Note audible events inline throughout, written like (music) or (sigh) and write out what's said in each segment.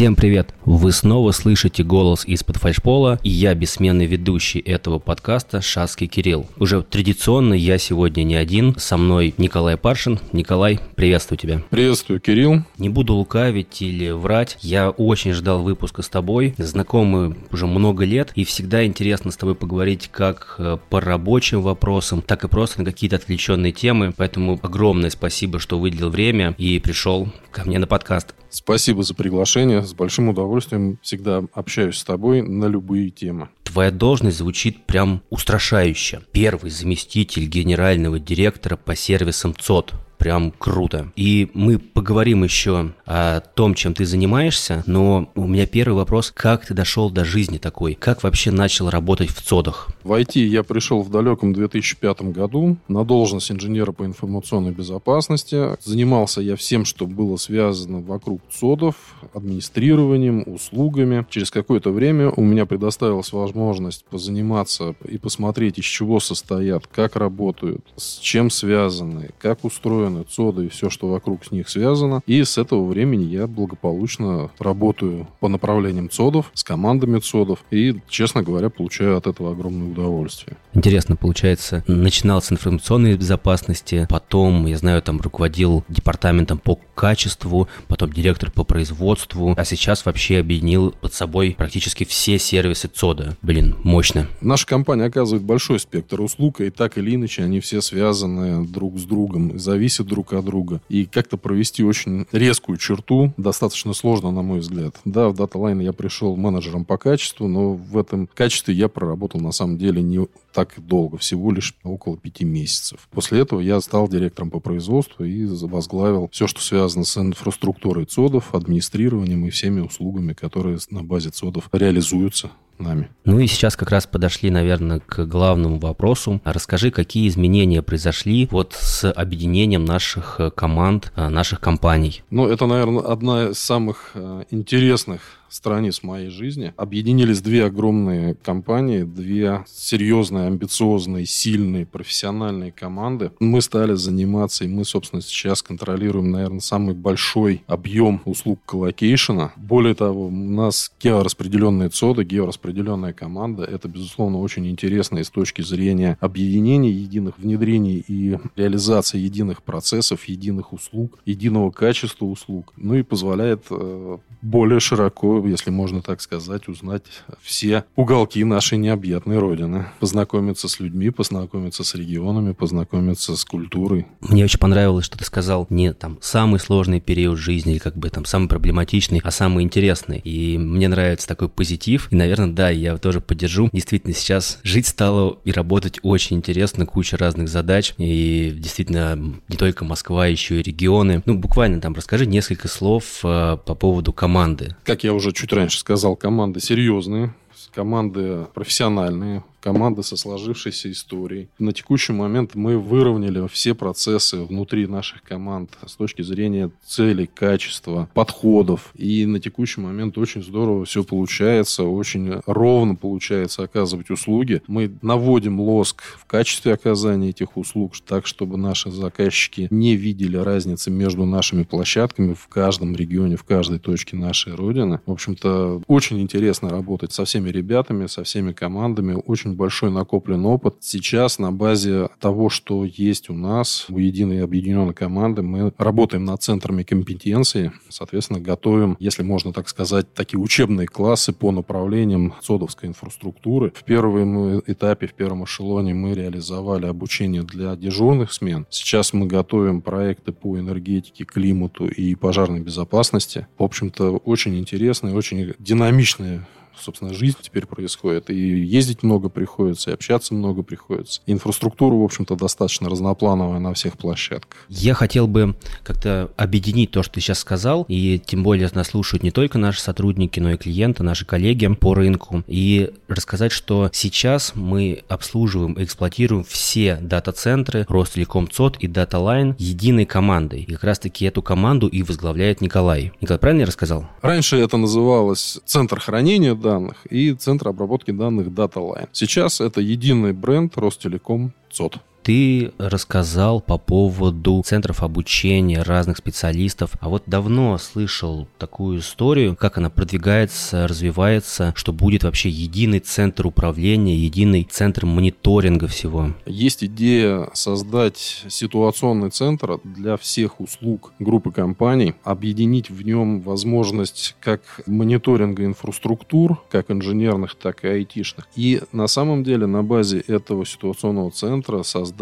Всем привет! Вы снова слышите голос из-под фальшпола, и я бессменный ведущий этого подкаста Шаский Кирилл. Уже традиционно я сегодня не один, со мной Николай Паршин. Николай, приветствую тебя. Приветствую, Кирилл. Не буду лукавить или врать, я очень ждал выпуска с тобой, знакомы уже много лет, и всегда интересно с тобой поговорить как э, по рабочим вопросам, так и просто на какие-то отвлеченные темы, поэтому огромное спасибо, что выделил время и пришел ко мне на подкаст. Спасибо за приглашение. С большим удовольствием всегда общаюсь с тобой на любые темы. Твоя должность звучит прям устрашающе. Первый заместитель генерального директора по сервисам ЦОД прям круто. И мы поговорим еще о том, чем ты занимаешься, но у меня первый вопрос, как ты дошел до жизни такой? Как вообще начал работать в ЦОДах? В IT я пришел в далеком 2005 году на должность инженера по информационной безопасности. Занимался я всем, что было связано вокруг ЦОДов, администрированием, услугами. Через какое-то время у меня предоставилась возможность позаниматься и посмотреть, из чего состоят, как работают, с чем связаны, как устроены устроены ЦОДы и все, что вокруг с них связано. И с этого времени я благополучно работаю по направлениям ЦОДов, с командами ЦОДов. И, честно говоря, получаю от этого огромное удовольствие. Интересно, получается, начинал с информационной безопасности, потом, я знаю, там руководил департаментом по качеству, потом директор по производству, а сейчас вообще объединил под собой практически все сервисы ЦОДа. Блин, мощно. Наша компания оказывает большой спектр услуг, и так или иначе они все связаны друг с другом, зависят друг от друга. И как-то провести очень резкую черту достаточно сложно, на мой взгляд. Да, в DataLine я пришел менеджером по качеству, но в этом качестве я проработал на самом деле не так долго, всего лишь около пяти месяцев. После этого я стал директором по производству и возглавил все, что связано с инфраструктурой ЦОДов, администрированием и всеми услугами, которые на базе ЦОДов реализуются нами. Ну и сейчас как раз подошли, наверное, к главному вопросу. Расскажи, какие изменения произошли вот с объединением наших команд, наших компаний? Ну, это, наверное, одна из самых э, интересных страниц моей жизни. Объединились две огромные компании, две серьезные, амбициозные, сильные, профессиональные команды. Мы стали заниматься, и мы, собственно, сейчас контролируем, наверное, самый большой объем услуг colocation а. Более того, у нас геораспределенные ЦОДы, геораспределенная команда. Это, безусловно, очень интересно и с точки зрения объединения единых внедрений и реализации единых процессов, единых услуг, единого качества услуг. Ну и позволяет э, более широко если можно так сказать, узнать все уголки нашей необъятной Родины. Познакомиться с людьми, познакомиться с регионами, познакомиться с культурой. Мне очень понравилось, что ты сказал не там самый сложный период жизни как бы там самый проблематичный, а самый интересный. И мне нравится такой позитив. И, наверное, да, я тоже поддержу. Действительно, сейчас жить стало и работать очень интересно, куча разных задач. И действительно, не только Москва, еще и регионы. Ну, буквально там расскажи несколько слов э, по поводу команды. Как я уже уже чуть раньше сказал, команды серьезные, команды профессиональные, команда со сложившейся историей. На текущий момент мы выровняли все процессы внутри наших команд с точки зрения целей, качества, подходов. И на текущий момент очень здорово все получается, очень ровно получается оказывать услуги. Мы наводим лоск в качестве оказания этих услуг так, чтобы наши заказчики не видели разницы между нашими площадками в каждом регионе, в каждой точке нашей Родины. В общем-то, очень интересно работать со всеми ребятами, со всеми командами. Очень большой накоплен опыт. Сейчас на базе того, что есть у нас, у единой объединенной команды, мы работаем над центрами компетенции, соответственно, готовим, если можно так сказать, такие учебные классы по направлениям ЦОДовской инфраструктуры. В первом этапе, в первом эшелоне мы реализовали обучение для дежурных смен. Сейчас мы готовим проекты по энергетике, климату и пожарной безопасности. В общем-то, очень интересные, очень динамичные собственно, жизнь теперь происходит. И ездить много приходится, и общаться много приходится. Инфраструктура, в общем-то, достаточно разноплановая на всех площадках. Я хотел бы как-то объединить то, что ты сейчас сказал, и тем более нас слушают не только наши сотрудники, но и клиенты, наши коллеги по рынку, и рассказать, что сейчас мы обслуживаем и эксплуатируем все дата-центры Ростелеком ЦОД и DataLine единой командой. И как раз-таки эту команду и возглавляет Николай. Николай, правильно я рассказал? Раньше это называлось Центр хранения данных и Центр обработки данных DataLine. Сейчас это единый бренд Ростелеком ЦОД. Ты рассказал по поводу центров обучения разных специалистов, а вот давно слышал такую историю, как она продвигается, развивается, что будет вообще единый центр управления, единый центр мониторинга всего. Есть идея создать ситуационный центр для всех услуг группы компаний, объединить в нем возможность как мониторинга инфраструктур, как инженерных, так и айтишных. И на самом деле на базе этого ситуационного центра создать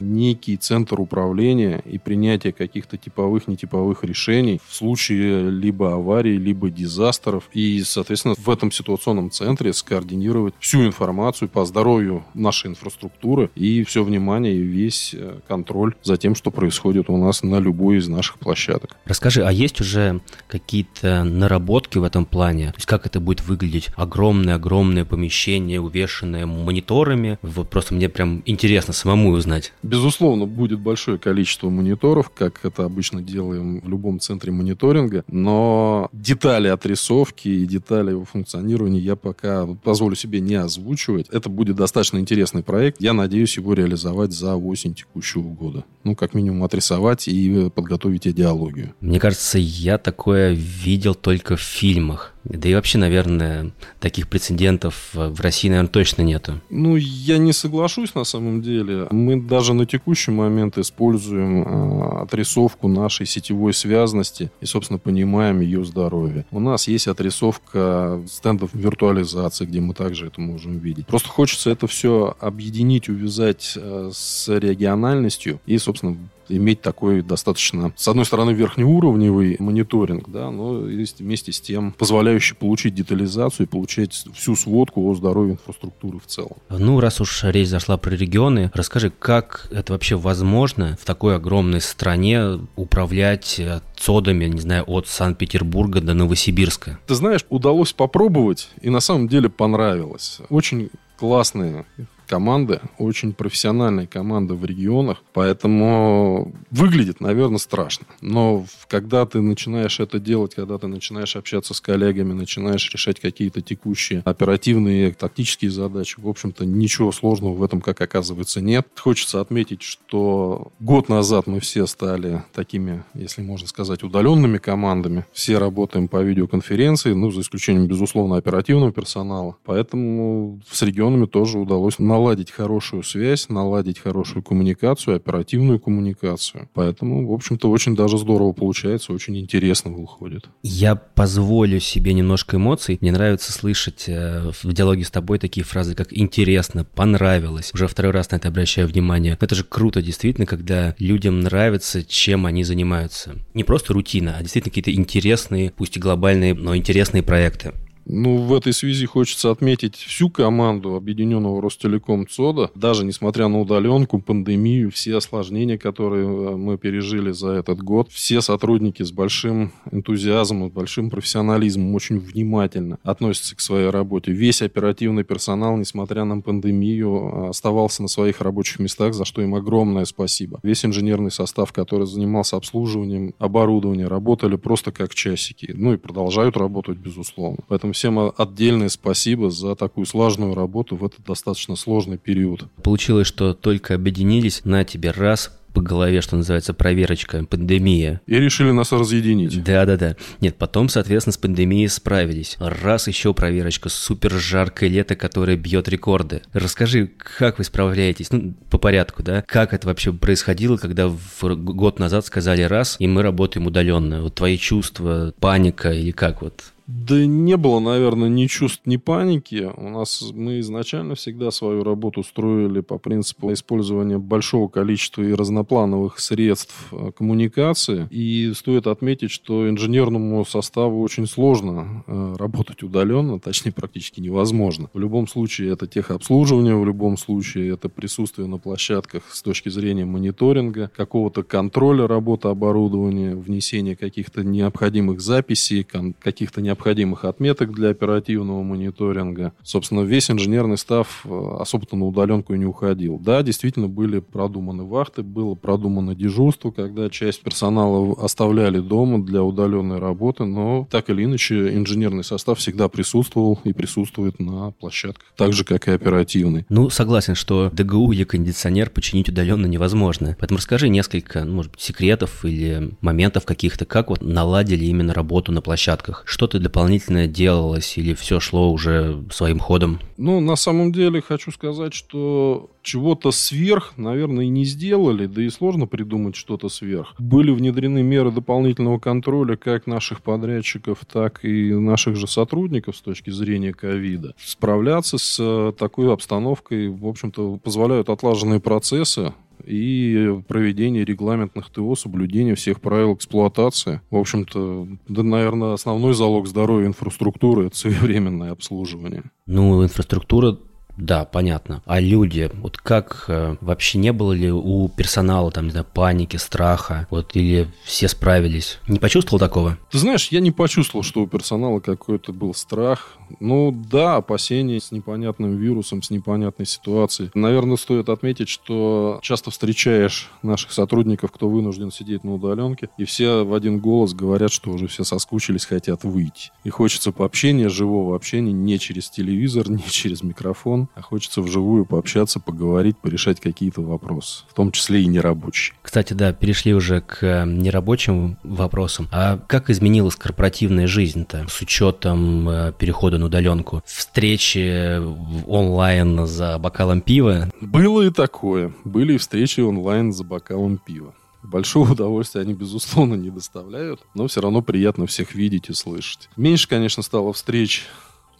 некий центр управления и принятия каких-то типовых, нетиповых решений в случае либо аварии, либо дизастров. И, соответственно, в этом ситуационном центре скоординировать всю информацию по здоровью нашей инфраструктуры и все внимание и весь э, контроль за тем, что происходит у нас на любой из наших площадок. Расскажи, а есть уже какие-то наработки в этом плане? То есть как это будет выглядеть? Огромное-огромное помещение, увешанное мониторами? Вот просто мне прям интересно самому узнать. Безусловно, будет большое количество мониторов, как это обычно делаем в любом центре мониторинга, но детали отрисовки и детали его функционирования я пока позволю себе не озвучивать. Это будет достаточно интересный проект. Я надеюсь его реализовать за осень текущего года. Ну, как минимум, отрисовать и подготовить идеологию. Мне кажется, я такое видел только в фильмах. Да и вообще, наверное, таких прецедентов в России, наверное, точно нету. Ну, я не соглашусь на самом деле. Мы даже на текущий момент используем э, отрисовку нашей сетевой связности и, собственно, понимаем ее здоровье. У нас есть отрисовка стендов виртуализации, где мы также это можем видеть. Просто хочется это все объединить, увязать э, с региональностью и, собственно, иметь такой достаточно, с одной стороны, верхнеуровневый мониторинг, да, но вместе с тем позволяющий получить детализацию и получать всю сводку о здоровье инфраструктуры в целом. Ну, раз уж речь зашла про регионы, расскажи, как это вообще возможно в такой огромной стране управлять цодами, не знаю, от Санкт-Петербурга до Новосибирска? Ты знаешь, удалось попробовать, и на самом деле понравилось. Очень классные команды, очень профессиональные команды в регионах, поэтому выглядит, наверное, страшно. Но когда ты начинаешь это делать, когда ты начинаешь общаться с коллегами, начинаешь решать какие-то текущие оперативные, тактические задачи, в общем-то, ничего сложного в этом, как оказывается, нет. Хочется отметить, что год назад мы все стали такими, если можно сказать, удаленными командами. Все работаем по видеоконференции, ну, за исключением, безусловно, оперативного персонала. Поэтому с регионами тоже удалось на наладить хорошую связь, наладить хорошую коммуникацию, оперативную коммуникацию. Поэтому, в общем-то, очень даже здорово получается, очень интересно выходит. Я позволю себе немножко эмоций. Мне нравится слышать э, в диалоге с тобой такие фразы, как «интересно», «понравилось». Уже второй раз на это обращаю внимание. Это же круто, действительно, когда людям нравится, чем они занимаются. Не просто рутина, а действительно какие-то интересные, пусть и глобальные, но интересные проекты. Ну, в этой связи хочется отметить всю команду объединенного Ростелеком ЦОДа. Даже несмотря на удаленку, пандемию, все осложнения, которые э, мы пережили за этот год, все сотрудники с большим энтузиазмом, с большим профессионализмом, очень внимательно относятся к своей работе. Весь оперативный персонал, несмотря на пандемию, оставался на своих рабочих местах, за что им огромное спасибо. Весь инженерный состав, который занимался обслуживанием оборудования, работали просто как часики. Ну и продолжают работать, безусловно. Поэтому всем отдельное спасибо за такую сложную работу в этот достаточно сложный период. Получилось, что только объединились, на тебе раз, по голове, что называется, проверочка, пандемия. И решили нас разъединить. Да-да-да. Нет, потом, соответственно, с пандемией справились. Раз еще проверочка, супер жаркое лето, которое бьет рекорды. Расскажи, как вы справляетесь? Ну, по порядку, да? Как это вообще происходило, когда в год назад сказали раз, и мы работаем удаленно? Вот твои чувства, паника или как вот? Да не было, наверное, ни чувств, ни паники. У нас мы изначально всегда свою работу строили по принципу использования большого количества и разноплановых средств э, коммуникации. И стоит отметить, что инженерному составу очень сложно э, работать удаленно, точнее практически невозможно. В любом случае это техобслуживание, в любом случае это присутствие на площадках с точки зрения мониторинга, какого-то контроля работы оборудования, внесения каких-то необходимых записей, каких-то необходимых отметок для оперативного мониторинга. Собственно, весь инженерный став э, особо-то на удаленку и не уходил. Да, действительно были продуманы вахты, было продумано дежурство, когда часть персонала оставляли дома для удаленной работы, но так или иначе инженерный состав всегда присутствовал и присутствует на площадках, так же, как и оперативный. Ну, согласен, что ДГУ или кондиционер починить удаленно невозможно. Поэтому расскажи несколько, ну, может быть, секретов или моментов каких-то, как вот наладили именно работу на площадках. Что-то дополнительное делалось или все шло уже своим ходом? Ну, на самом деле хочу сказать, что чего-то сверх, наверное, и не сделали, да и сложно придумать что-то сверх. Были внедрены меры дополнительного контроля как наших подрядчиков, так и наших же сотрудников с точки зрения ковида. Справляться с э, такой обстановкой, в общем-то, позволяют отлаженные процессы, и проведение регламентных ТО, соблюдение всех правил эксплуатации. В общем-то, да, наверное, основной залог здоровья инфраструктуры – это своевременное обслуживание. Ну, инфраструктура да, понятно. А люди, вот как э, вообще не было ли у персонала там, не знаю, паники, страха, вот или все справились? Не почувствовал такого? Ты знаешь, я не почувствовал, что у персонала какой-то был страх. Ну да, опасения с непонятным вирусом, с непонятной ситуацией. Наверное, стоит отметить, что часто встречаешь наших сотрудников, кто вынужден сидеть на удаленке, и все в один голос говорят, что уже все соскучились, хотят выйти. И хочется пообщения, живого общения не через телевизор, (laughs) не через микрофон, а хочется вживую пообщаться, поговорить, порешать какие-то вопросы, в том числе и нерабочие. Кстати, да, перешли уже к э, нерабочим вопросам. А как изменилась корпоративная жизнь-то с учетом э, на удаленку? Встречи онлайн за бокалом пива? Было и такое. Были и встречи онлайн за бокалом пива. Большого удовольствия они, безусловно, не доставляют, но все равно приятно всех видеть и слышать. Меньше, конечно, стало встреч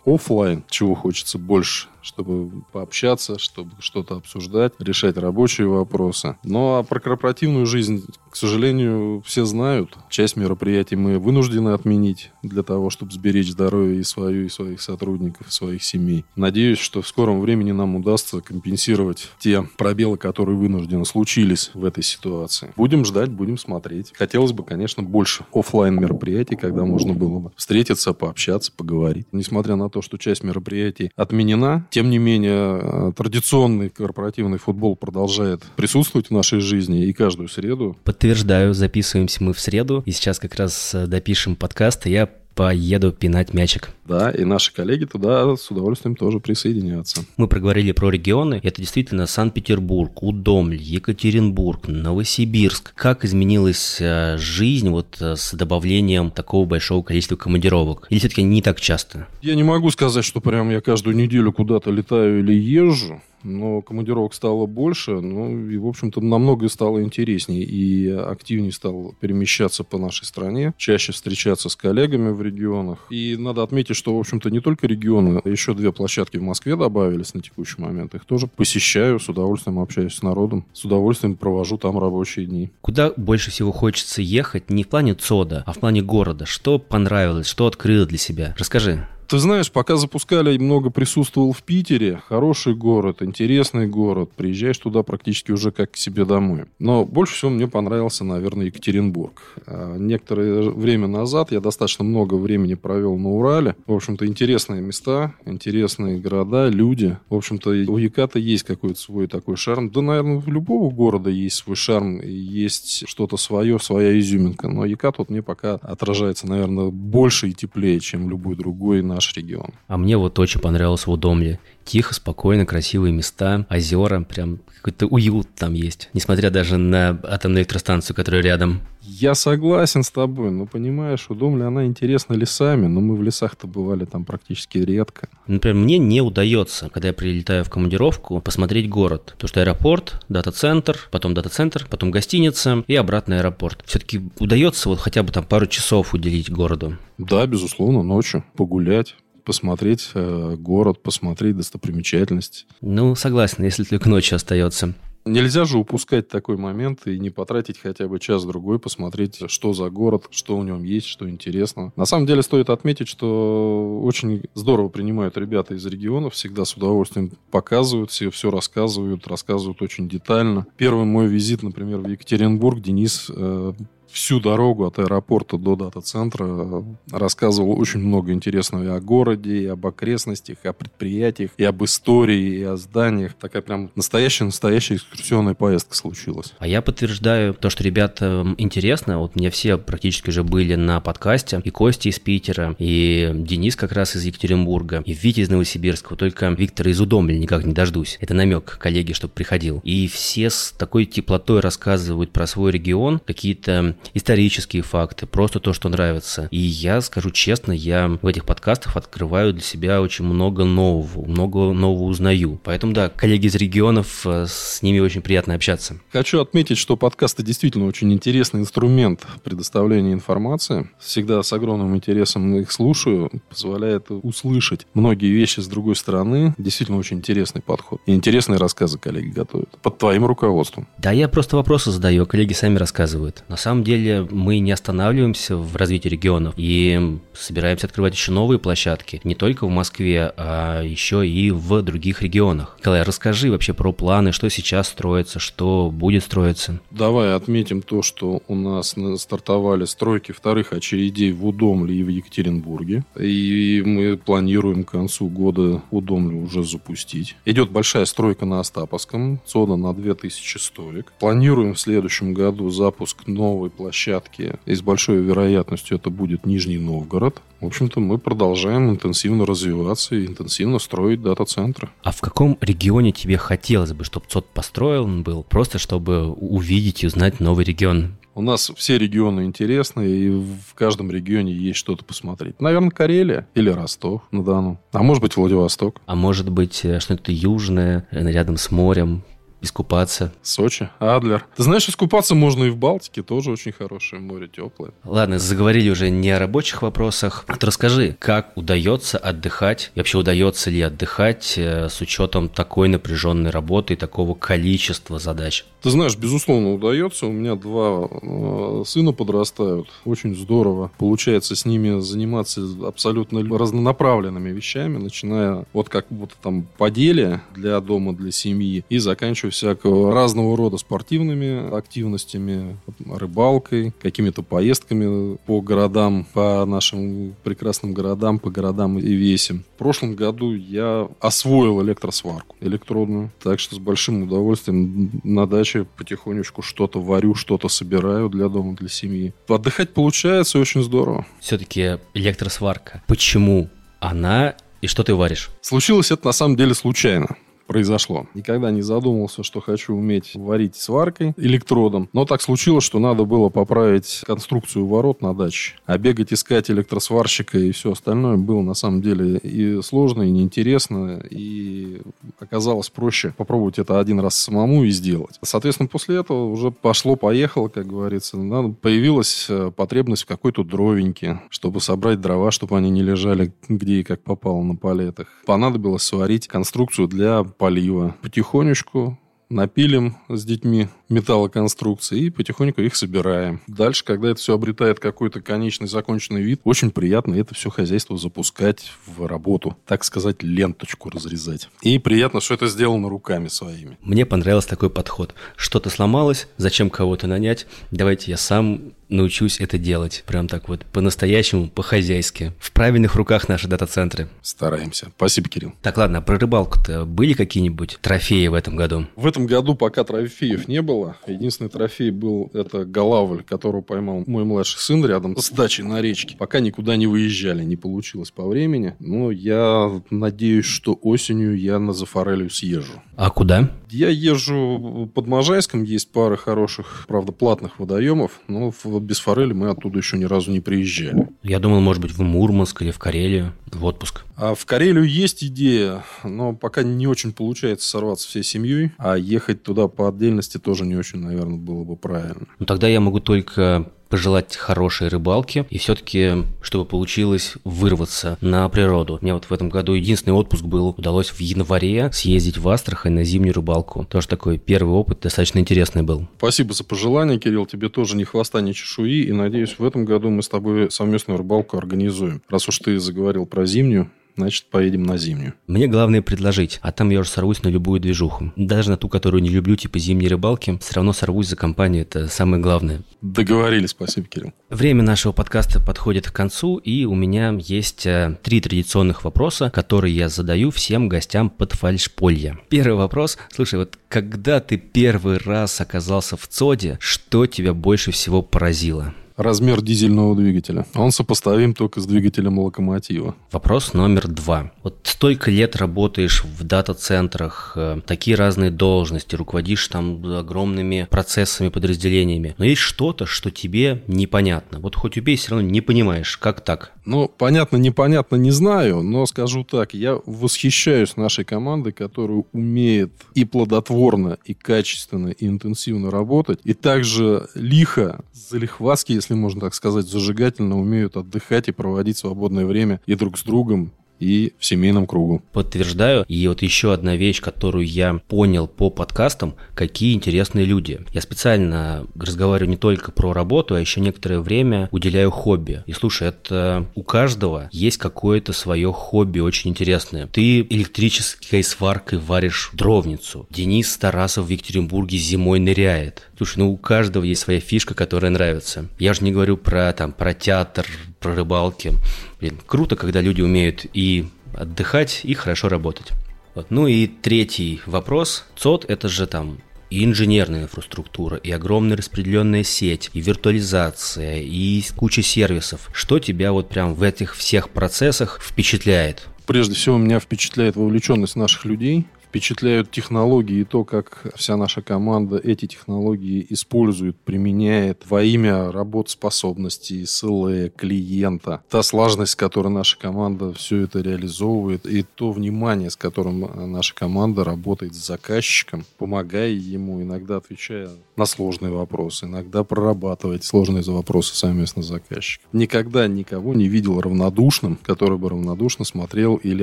офлайн, чего хочется больше чтобы пообщаться, чтобы что-то обсуждать, решать рабочие вопросы. Ну а про корпоративную жизнь, к сожалению, все знают. Часть мероприятий мы вынуждены отменить для того, чтобы сберечь здоровье и свою, и своих сотрудников, и своих семей. Надеюсь, что в скором времени нам удастся компенсировать те пробелы, которые вынуждены случились в этой ситуации. Будем ждать, будем смотреть. Хотелось бы, конечно, больше офлайн мероприятий, когда можно было бы встретиться, пообщаться, поговорить. Несмотря на то, что часть мероприятий отменена, тем не менее, э, традиционный корпоративный футбол продолжает присутствовать в нашей жизни и каждую среду. Подтверждаю, записываемся мы в среду, и сейчас как раз э, допишем подкаст, и я поеду пинать мячик. Да, и наши коллеги туда с удовольствием тоже присоединятся. Мы проговорили про регионы. Это действительно Санкт-Петербург, Удомль, Екатеринбург, Новосибирск. Как изменилась э, жизнь вот э, с добавлением такого большого количества командировок? Или все-таки не так часто? Я не могу сказать, что прям я каждую неделю куда-то летаю или езжу но командировок стало больше, ну и, в общем-то, намного стало интереснее и активнее стал перемещаться по нашей стране, чаще встречаться с коллегами в регионах. И надо отметить, что, в общем-то, не только регионы, еще две площадки в Москве добавились на текущий момент. Их тоже посещаю, с удовольствием общаюсь с народом, с удовольствием провожу там рабочие дни. Куда больше всего хочется ехать не в плане ЦОДа, а в плане города? Что понравилось, что открыло для себя? Расскажи. Ты знаешь, пока запускали, много присутствовал в Питере. Хороший город, интересный город. Приезжаешь туда практически уже как к себе домой. Но больше всего мне понравился, наверное, Екатеринбург. А, некоторое время назад я достаточно много времени провел на Урале. В общем-то, интересные места, интересные города, люди. В общем-то, у Яката есть какой-то свой такой шарм. Да, наверное, у любого города есть свой шарм, есть что-то свое, своя изюминка. Но Якат вот мне пока отражается, наверное, больше и теплее, чем любой другой на наш регион. А мне вот очень понравилось в Удомле. Тихо, спокойно, красивые места, озера, прям какой-то уют там есть. Несмотря даже на атомную электростанцию, которая рядом. Я согласен с тобой, но понимаешь, Удомля, она интересна лесами, но мы в лесах-то бывали там практически редко. Например, мне не удается, когда я прилетаю в командировку, посмотреть город. Потому что аэропорт, дата-центр, потом дата-центр, потом гостиница и обратно аэропорт. Все-таки удается вот хотя бы там пару часов уделить городу? Да, безусловно, ночью погулять посмотреть э, город, посмотреть достопримечательности. Ну, согласен, если только ночью остается. Нельзя же упускать такой момент и не потратить хотя бы час-другой, посмотреть, что за город, что в нем есть, что интересно. На самом деле стоит отметить, что очень здорово принимают ребята из регионов, всегда с удовольствием показывают, все, все рассказывают, рассказывают очень детально. Первый мой визит, например, в Екатеринбург, Денис э, всю дорогу от аэропорта до дата-центра рассказывал очень много интересного и о городе, и об окрестностях, и о предприятиях, и об истории, и о зданиях. Такая прям настоящая-настоящая экскурсионная поездка случилась. А я подтверждаю то, что ребятам интересно. Вот мне все практически уже были на подкасте. И Костя из Питера, и Денис как раз из Екатеринбурга, и Витя из Новосибирска. Только Виктора из Удомля никак не дождусь. Это намек коллеги, чтобы приходил. И все с такой теплотой рассказывают про свой регион, какие-то исторические факты, просто то, что нравится. И я скажу честно, я в этих подкастах открываю для себя очень много нового, много нового узнаю. Поэтому, да, коллеги из регионов, э, с ними очень приятно общаться. Хочу отметить, что подкасты действительно очень интересный инструмент предоставления информации. Всегда с огромным интересом их слушаю, позволяет услышать многие вещи с другой стороны. Действительно очень интересный подход. И интересные рассказы коллеги готовят. Под твоим руководством. Да, я просто вопросы задаю, а коллеги сами рассказывают. На самом деле мы не останавливаемся в развитии регионов и собираемся открывать еще новые площадки, не только в Москве, а еще и в других регионах. Николай, расскажи вообще про планы, что сейчас строится, что будет строиться. Давай отметим то, что у нас стартовали стройки вторых очередей в Удомле и в Екатеринбурге. И мы планируем к концу года Удомле уже запустить. Идет большая стройка на Остаповском, зона на 2000 столик. Планируем в следующем году запуск новой площадки. И с большой вероятностью это будет Нижний Новгород. В общем-то, мы продолжаем интенсивно развиваться и интенсивно строить дата-центры. А в каком регионе тебе хотелось бы, чтобы ЦОД построен был, просто чтобы увидеть и узнать новый регион? У нас все регионы интересны, и в каждом регионе есть что-то посмотреть. Наверное, Карелия или Ростов на Дону. А может быть, Владивосток. А может быть, э, что-то южное, э, рядом с морем, искупаться. Сочи, Адлер. Ты знаешь, искупаться можно и в Балтике, тоже очень хорошее море, теплое. Ладно, заговорили уже не о рабочих вопросах. Вот расскажи, как удается отдыхать, и вообще удается ли отдыхать э, с учетом такой напряженной работы и такого количества задач? Ты знаешь, безусловно, удается. У меня два э, сына подрастают. Очень здорово. Получается с ними заниматься абсолютно разнонаправленными вещами, начиная вот как вот там по деле для дома, для семьи и заканчивая кучу всякого разного рода спортивными активностями, рыбалкой, какими-то поездками по городам, по нашим прекрасным городам, по городам и весим. В прошлом году я освоил электросварку электродную, так что с большим удовольствием на даче потихонечку что-то варю, что-то собираю для дома, для семьи. Отдыхать получается очень здорово. Все-таки электросварка. Почему она и что ты варишь? Случилось это на самом деле случайно произошло. Никогда не задумывался, что хочу уметь варить сваркой, электродом. Но так случилось, что надо было поправить конструкцию ворот на даче. А бегать, искать электросварщика и все остальное было на самом деле и сложно, и неинтересно. И оказалось проще попробовать это один раз самому и сделать. Соответственно, после этого уже пошло-поехало, как говорится. Надо, появилась э, потребность в какой-то дровеньке, чтобы собрать дрова, чтобы они не лежали где и как попало на палетах. Понадобилось сварить конструкцию для полива. Потихонечку напилим с детьми металлоконструкции и потихоньку их собираем. Дальше, когда это все обретает какой-то конечный законченный вид, очень приятно это все хозяйство запускать в работу. Так сказать, ленточку разрезать. И приятно, что это сделано руками своими. Мне понравился такой подход. Что-то сломалось, зачем кого-то нанять? Давайте я сам научусь это делать. Прям так вот по-настоящему, по-хозяйски. В правильных руках наши дата-центры. Стараемся. Спасибо, Кирилл. Так, ладно, про рыбалку-то были какие-нибудь трофеи в этом году? В этом году пока трофеев не было. Единственный трофей был это голавль, которого поймал мой младший сын рядом с дачей на речке. Пока никуда не выезжали, не получилось по времени. Но я надеюсь, что осенью я на Зафорелью съезжу. А куда? Я езжу под Можайском, есть пара хороших, правда, платных водоемов, но без форели мы оттуда еще ни разу не приезжали. Я думал, может быть, в Мурманск или в Карелию в отпуск. А в Карелию есть идея, но пока не очень получается сорваться всей семьей, а ехать туда по отдельности тоже не очень, наверное, было бы правильно. Ну, тогда я могу только пожелать хорошей рыбалки и все-таки, чтобы получилось вырваться на природу. Мне вот в этом году единственный отпуск был, удалось в январе съездить в Астрахань на зимнюю рыбалку. Тоже такой первый опыт, достаточно интересный был. Спасибо за пожелание, Кирилл. Тебе тоже ни хвоста, ни чешуи. И надеюсь, в этом году мы с тобой совместную рыбалку организуем. Раз уж ты заговорил про зимнюю, значит, поедем на зимнюю. Мне главное предложить, а там я уже сорвусь на любую движуху. Даже на ту, которую не люблю, типа зимней рыбалки, все равно сорвусь за компанию, это самое главное. Договорились, спасибо, Кирилл. Время нашего подкаста подходит к концу, и у меня есть э, три традиционных вопроса, которые я задаю всем гостям под фальшполье. Первый вопрос. Слушай, вот когда ты первый раз оказался в ЦОДе, что тебя больше всего поразило? Размер дизельного двигателя. Он сопоставим только с двигателем локомотива. Вопрос номер два. Вот столько лет работаешь в дата-центрах, э, такие разные должности, руководишь там огромными процессами, подразделениями. Но есть что-то, что тебе непонятно. Вот хоть убей, все равно не понимаешь, как так? Ну, понятно, непонятно, не знаю, но скажу так, я восхищаюсь нашей командой, которая умеет и плодотворно, и качественно, и интенсивно работать, и также лихо, залихваски, если можно так сказать, зажигательно умеют отдыхать и проводить свободное время и друг с другом, и в семейном кругу. Подтверждаю. И вот еще одна вещь, которую я понял по подкастам, какие интересные люди. Я специально разговариваю не только про работу, а еще некоторое время уделяю хобби. И слушай, это у каждого есть какое-то свое хобби очень интересное. Ты электрической сваркой варишь дровницу. Денис Тарасов в Екатеринбурге зимой ныряет. Слушай, ну у каждого есть своя фишка, которая нравится. Я же не говорю про, там, про театр, про рыбалки. Блин, круто, когда люди умеют и отдыхать, и хорошо работать. Вот. Ну и третий вопрос. ЦОД – это же там и инженерная инфраструктура, и огромная распределенная сеть, и виртуализация, и куча сервисов. Что тебя вот прям в этих всех процессах впечатляет? Прежде всего, меня впечатляет вовлеченность наших людей впечатляют технологии и то, как вся наша команда эти технологии использует, применяет во имя работоспособности, СЛЭ, клиента. Та сложность, с которой наша команда все это реализовывает, и то внимание, с которым наша команда работает с заказчиком, помогая ему, иногда отвечая на сложные вопросы, иногда прорабатывать сложные вопросы совместно с заказчиком. Никогда никого не видел равнодушным, который бы равнодушно смотрел или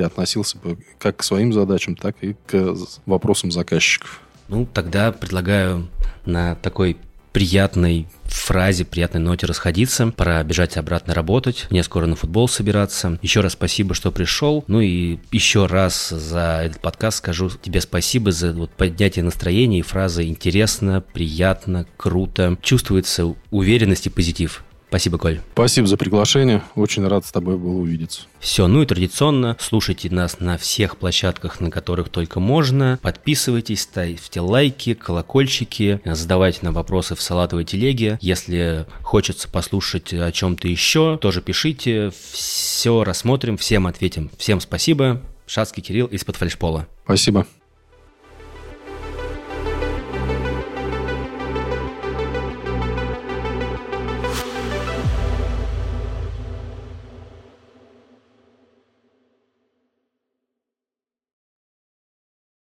относился бы как к своим задачам, так и к вопросам заказчиков. Ну, тогда предлагаю на такой приятной фразе, приятной ноте расходиться. Пора бежать обратно работать. Мне скоро на футбол собираться. Еще раз спасибо, что пришел. Ну и еще раз за этот подкаст скажу тебе спасибо за вот поднятие настроения и фразы «интересно», «приятно», «круто». Чувствуется уверенность и позитив. Спасибо, Коль. Спасибо за приглашение. Очень рад с тобой был увидеться. Все, ну и традиционно слушайте нас на всех площадках, на которых только можно. Подписывайтесь, ставьте лайки, колокольчики, задавайте нам вопросы в салатовой телеге. Если хочется послушать о чем-то еще, тоже пишите. Все рассмотрим, всем ответим. Всем спасибо. Шацкий Кирилл из-под фальшпола. Спасибо.